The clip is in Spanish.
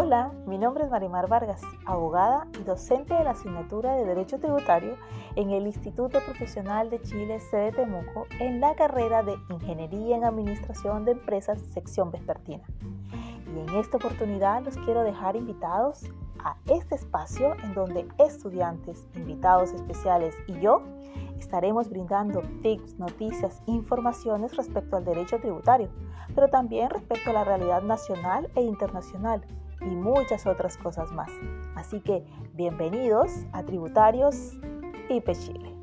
Hola, mi nombre es Marimar Vargas, abogada y docente de la asignatura de Derecho Tributario en el Instituto Profesional de Chile, sede Temuco, en la carrera de Ingeniería en Administración de Empresas, sección vespertina. Y en esta oportunidad los quiero dejar invitados a este espacio en donde estudiantes, invitados especiales y yo estaremos brindando tips, noticias, informaciones respecto al derecho tributario, pero también respecto a la realidad nacional e internacional y muchas otras cosas más. Así que bienvenidos a Tributarios IPE Chile.